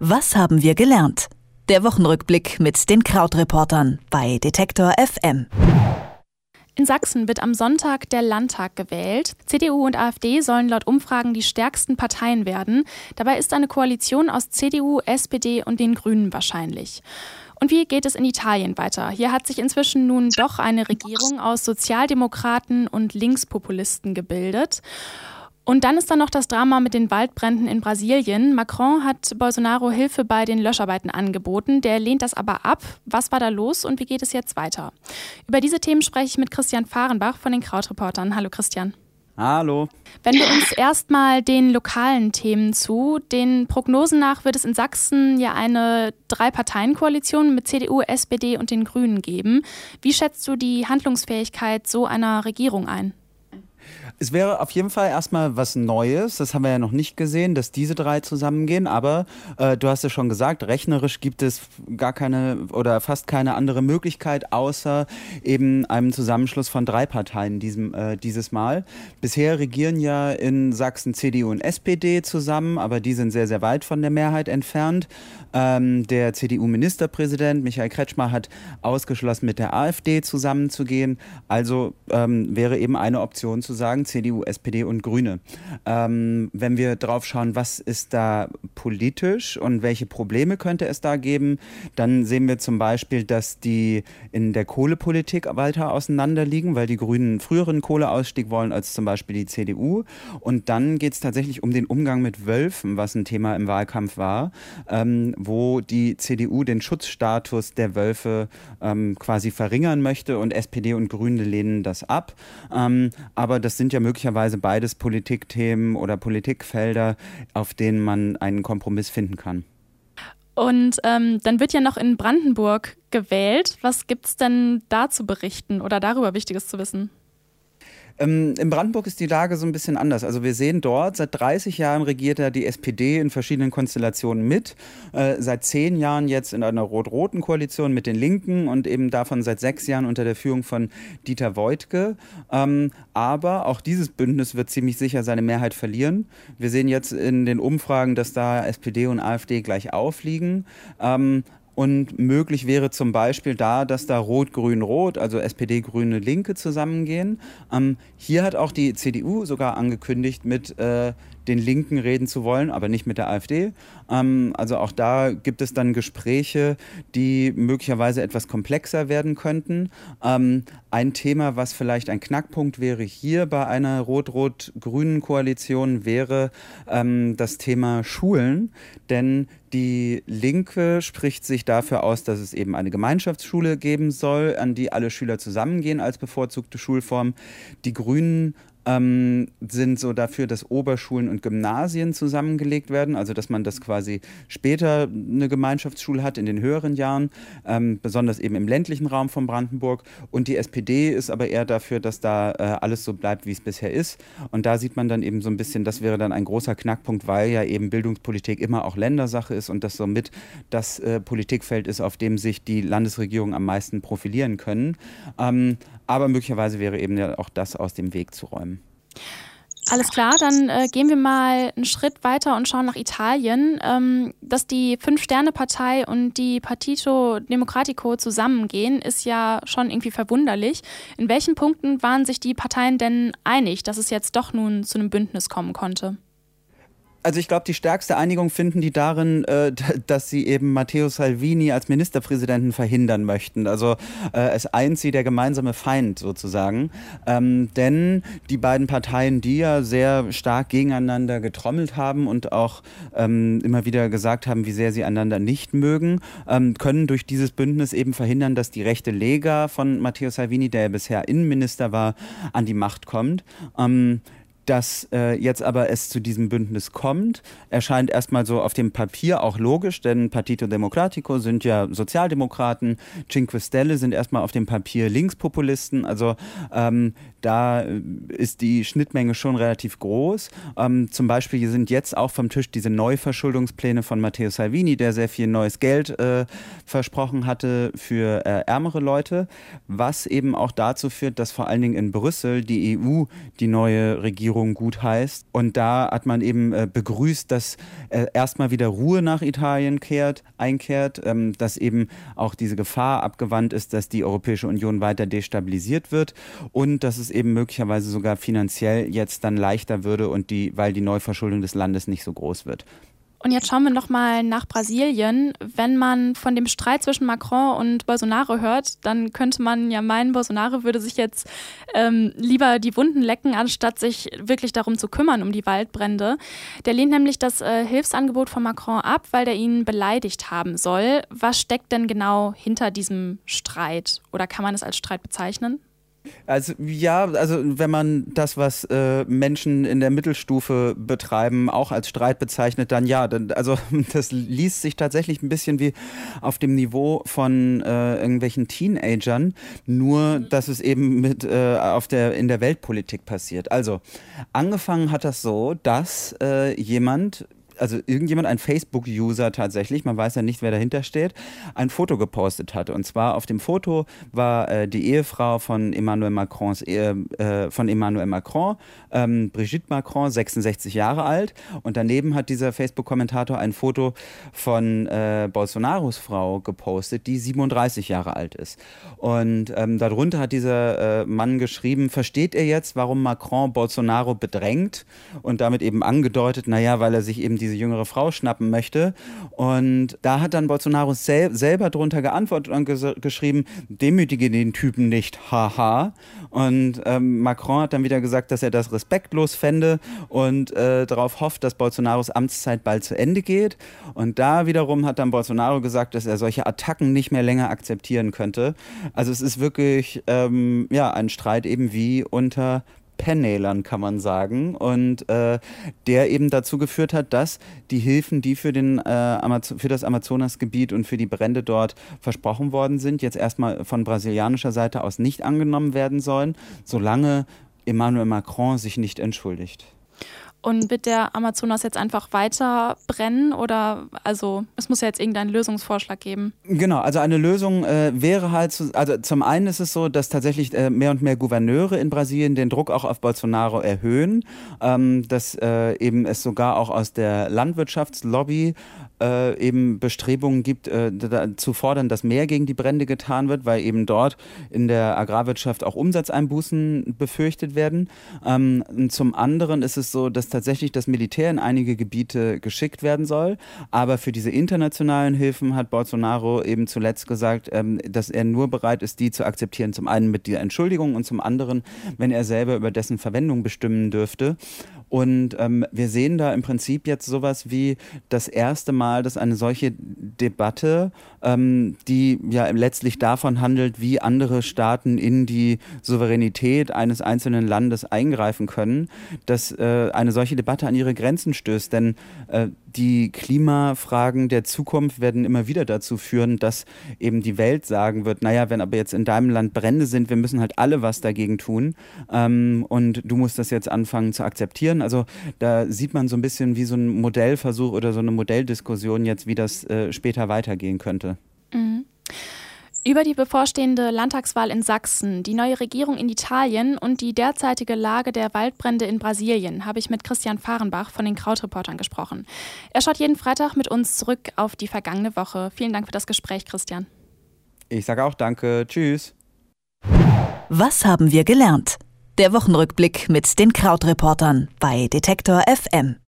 Was haben wir gelernt? Der Wochenrückblick mit den Krautreportern bei Detektor FM. In Sachsen wird am Sonntag der Landtag gewählt. CDU und AfD sollen laut Umfragen die stärksten Parteien werden. Dabei ist eine Koalition aus CDU, SPD und den Grünen wahrscheinlich. Und wie geht es in Italien weiter? Hier hat sich inzwischen nun doch eine Regierung aus Sozialdemokraten und Linkspopulisten gebildet. Und dann ist da noch das Drama mit den Waldbränden in Brasilien. Macron hat Bolsonaro Hilfe bei den Löscharbeiten angeboten. Der lehnt das aber ab. Was war da los und wie geht es jetzt weiter? Über diese Themen spreche ich mit Christian Fahrenbach von den Krautreportern. Hallo Christian. Hallo. Wenn wir uns erstmal den lokalen Themen zu, den Prognosen nach wird es in Sachsen ja eine Drei-Parteien-Koalition mit CDU, SPD und den Grünen geben. Wie schätzt du die Handlungsfähigkeit so einer Regierung ein? Es wäre auf jeden Fall erstmal was Neues. Das haben wir ja noch nicht gesehen, dass diese drei zusammengehen. Aber äh, du hast es schon gesagt, rechnerisch gibt es gar keine oder fast keine andere Möglichkeit, außer eben einem Zusammenschluss von drei Parteien diesem, äh, dieses Mal. Bisher regieren ja in Sachsen CDU und SPD zusammen, aber die sind sehr, sehr weit von der Mehrheit entfernt. Ähm, der CDU-Ministerpräsident Michael Kretschmer hat ausgeschlossen, mit der AfD zusammenzugehen. Also ähm, wäre eben eine Option zu sagen, CDU, SPD und Grüne. Ähm, wenn wir drauf schauen, was ist da politisch und welche Probleme könnte es da geben, dann sehen wir zum Beispiel, dass die in der Kohlepolitik weiter auseinander liegen, weil die Grünen einen früheren Kohleausstieg wollen als zum Beispiel die CDU. Und dann geht es tatsächlich um den Umgang mit Wölfen, was ein Thema im Wahlkampf war, ähm, wo die CDU den Schutzstatus der Wölfe ähm, quasi verringern möchte und SPD und Grüne lehnen das ab. Ähm, aber das sind ja möglicherweise beides Politikthemen oder Politikfelder, auf denen man einen Kompromiss finden kann. Und ähm, dann wird ja noch in Brandenburg gewählt. Was gibt es denn da zu berichten oder darüber Wichtiges zu wissen? Ähm, in Brandenburg ist die Lage so ein bisschen anders. Also wir sehen dort, seit 30 Jahren regiert da die SPD in verschiedenen Konstellationen mit. Äh, seit zehn Jahren jetzt in einer rot-roten Koalition mit den Linken und eben davon seit sechs Jahren unter der Führung von Dieter Woidke. Ähm, aber auch dieses Bündnis wird ziemlich sicher seine Mehrheit verlieren. Wir sehen jetzt in den Umfragen, dass da SPD und AfD gleich aufliegen. Ähm, und möglich wäre zum Beispiel da, dass da Rot-Grün-Rot, also SPD, Grüne, Linke zusammengehen. Ähm, hier hat auch die CDU sogar angekündigt, mit äh, den Linken reden zu wollen, aber nicht mit der AfD. Ähm, also auch da gibt es dann Gespräche, die möglicherweise etwas komplexer werden könnten. Ähm, ein Thema, was vielleicht ein Knackpunkt wäre hier bei einer rot-rot-grünen Koalition, wäre ähm, das Thema Schulen. Denn die Linke spricht sich dafür aus, dass es eben eine Gemeinschaftsschule geben soll, an die alle Schüler zusammengehen als bevorzugte Schulform. Die Grünen ähm, sind so dafür, dass Oberschulen und Gymnasien zusammengelegt werden, also dass man das quasi später eine Gemeinschaftsschule hat in den höheren Jahren, ähm, besonders eben im ländlichen Raum von Brandenburg. Und die SPD ist aber eher dafür, dass da äh, alles so bleibt, wie es bisher ist. Und da sieht man dann eben so ein bisschen, das wäre dann ein großer Knackpunkt, weil ja eben Bildungspolitik immer auch Ländersache ist und das somit das äh, Politikfeld ist, auf dem sich die Landesregierungen am meisten profilieren können. Ähm, aber möglicherweise wäre eben ja auch das aus dem Weg zu räumen. Alles klar, dann äh, gehen wir mal einen Schritt weiter und schauen nach Italien. Ähm, dass die Fünf-Sterne-Partei und die Partito Democratico zusammengehen, ist ja schon irgendwie verwunderlich. In welchen Punkten waren sich die Parteien denn einig, dass es jetzt doch nun zu einem Bündnis kommen konnte? Also ich glaube, die stärkste Einigung finden die darin, äh, dass sie eben Matteo Salvini als Ministerpräsidenten verhindern möchten. Also äh, es eint sie der gemeinsame Feind sozusagen. Ähm, denn die beiden Parteien, die ja sehr stark gegeneinander getrommelt haben und auch ähm, immer wieder gesagt haben, wie sehr sie einander nicht mögen, ähm, können durch dieses Bündnis eben verhindern, dass die rechte Lega von Matteo Salvini, der ja bisher Innenminister war, an die Macht kommt. Dass äh, jetzt aber es zu diesem Bündnis kommt, erscheint erstmal so auf dem Papier auch logisch, denn Partito Democratico sind ja Sozialdemokraten, Cinque Stelle sind erstmal auf dem Papier Linkspopulisten, also ähm, da ist die Schnittmenge schon relativ groß. Ähm, zum Beispiel sind jetzt auch vom Tisch diese Neuverschuldungspläne von Matteo Salvini, der sehr viel neues Geld äh, versprochen hatte für äh, ärmere Leute, was eben auch dazu führt, dass vor allen Dingen in Brüssel die EU die neue Regierung Regierung gut heißt. Und da hat man eben äh, begrüßt, dass äh, erstmal wieder Ruhe nach Italien kehrt, einkehrt, ähm, dass eben auch diese Gefahr abgewandt ist, dass die Europäische Union weiter destabilisiert wird und dass es eben möglicherweise sogar finanziell jetzt dann leichter würde und die, weil die Neuverschuldung des Landes nicht so groß wird. Und jetzt schauen wir nochmal nach Brasilien. Wenn man von dem Streit zwischen Macron und Bolsonaro hört, dann könnte man ja meinen, Bolsonaro würde sich jetzt ähm, lieber die Wunden lecken, anstatt sich wirklich darum zu kümmern, um die Waldbrände. Der lehnt nämlich das äh, Hilfsangebot von Macron ab, weil der ihn beleidigt haben soll. Was steckt denn genau hinter diesem Streit? Oder kann man es als Streit bezeichnen? Also ja, also wenn man das, was äh, Menschen in der Mittelstufe betreiben, auch als Streit bezeichnet, dann ja, dann, also das liest sich tatsächlich ein bisschen wie auf dem Niveau von äh, irgendwelchen Teenagern, nur dass es eben mit äh, auf der in der Weltpolitik passiert. Also angefangen hat das so, dass äh, jemand also irgendjemand, ein Facebook-User tatsächlich, man weiß ja nicht, wer dahinter steht, ein Foto gepostet hatte. Und zwar auf dem Foto war äh, die Ehefrau von Emmanuel Macrons Ehe, äh, von Emmanuel Macron, ähm, Brigitte Macron, 66 Jahre alt. Und daneben hat dieser Facebook-Kommentator ein Foto von äh, Bolsonaros Frau gepostet, die 37 Jahre alt ist. Und ähm, darunter hat dieser äh, Mann geschrieben, versteht er jetzt, warum Macron Bolsonaro bedrängt? Und damit eben angedeutet, naja, weil er sich eben die diese jüngere Frau schnappen möchte. Und da hat dann Bolsonaro sel selber drunter geantwortet und ges geschrieben, demütige den Typen nicht, haha. Und ähm, Macron hat dann wieder gesagt, dass er das respektlos fände und äh, darauf hofft, dass Bolsonaros Amtszeit bald zu Ende geht. Und da wiederum hat dann Bolsonaro gesagt, dass er solche Attacken nicht mehr länger akzeptieren könnte. Also es ist wirklich ähm, ja, ein Streit eben wie unter Pennälern, kann man sagen. Und äh, der eben dazu geführt hat, dass die Hilfen, die für, den, äh, für das Amazonasgebiet und für die Brände dort versprochen worden sind, jetzt erstmal von brasilianischer Seite aus nicht angenommen werden sollen, solange Emmanuel Macron sich nicht entschuldigt. Und wird der Amazonas jetzt einfach weiter brennen oder also es muss ja jetzt irgendeinen Lösungsvorschlag geben? Genau, also eine Lösung äh, wäre halt, zu, also zum einen ist es so, dass tatsächlich äh, mehr und mehr Gouverneure in Brasilien den Druck auch auf Bolsonaro erhöhen, ähm, dass äh, eben es sogar auch aus der Landwirtschaftslobby äh, eben Bestrebungen gibt, äh, zu fordern, dass mehr gegen die Brände getan wird, weil eben dort in der Agrarwirtschaft auch Umsatzeinbußen befürchtet werden. Ähm, zum anderen ist es so, dass tatsächlich das Militär in einige Gebiete geschickt werden soll, aber für diese internationalen Hilfen hat Bolsonaro eben zuletzt gesagt, ähm, dass er nur bereit ist, die zu akzeptieren, zum einen mit dieser Entschuldigung und zum anderen, wenn er selber über dessen Verwendung bestimmen dürfte. Und ähm, wir sehen da im Prinzip jetzt sowas wie das erste Mal, dass eine solche Debatte, ähm, die ja letztlich davon handelt, wie andere Staaten in die Souveränität eines einzelnen Landes eingreifen können, dass äh, eine solche Debatte an ihre Grenzen stößt. Denn äh, die Klimafragen der Zukunft werden immer wieder dazu führen, dass eben die Welt sagen wird, naja, wenn aber jetzt in deinem Land Brände sind, wir müssen halt alle was dagegen tun ähm, und du musst das jetzt anfangen zu akzeptieren. Also da sieht man so ein bisschen wie so ein Modellversuch oder so eine Modelldiskussion jetzt, wie das äh, später weitergehen könnte. Über die bevorstehende Landtagswahl in Sachsen, die neue Regierung in Italien und die derzeitige Lage der Waldbrände in Brasilien habe ich mit Christian Fahrenbach von den Krautreportern gesprochen. Er schaut jeden Freitag mit uns zurück auf die vergangene Woche. Vielen Dank für das Gespräch, Christian. Ich sage auch danke. Tschüss. Was haben wir gelernt? Der Wochenrückblick mit den Krautreportern bei Detektor FM.